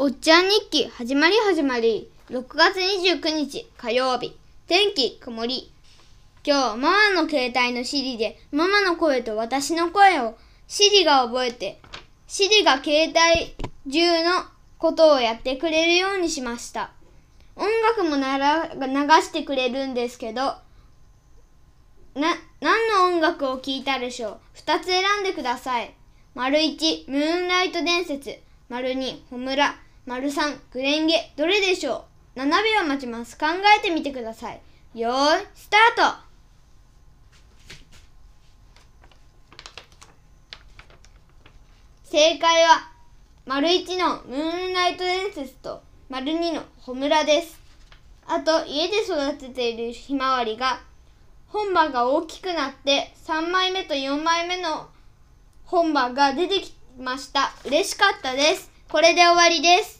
おっちゃん日記始まり始まり。6月29日火曜日。天気曇り。今日ママの携帯のシリでママの声と私の声をシリが覚えてシリが携帯中のことをやってくれるようにしました。音楽もなら流してくれるんですけどな何の音楽を聴いたでしょう？2つ選んでください。丸1ムーンライト伝説。丸2ホムラ。丸3グレンゲどれでしょう ?7 秒待ちます。考えてみてください。よーい、スタート正解は、丸1のムーンライト伝説と丸2のホムラです。あと、家で育てているひまわりが、本葉が大きくなって3枚目と4枚目の本葉が出てきました。嬉しかったです。これで終わりです。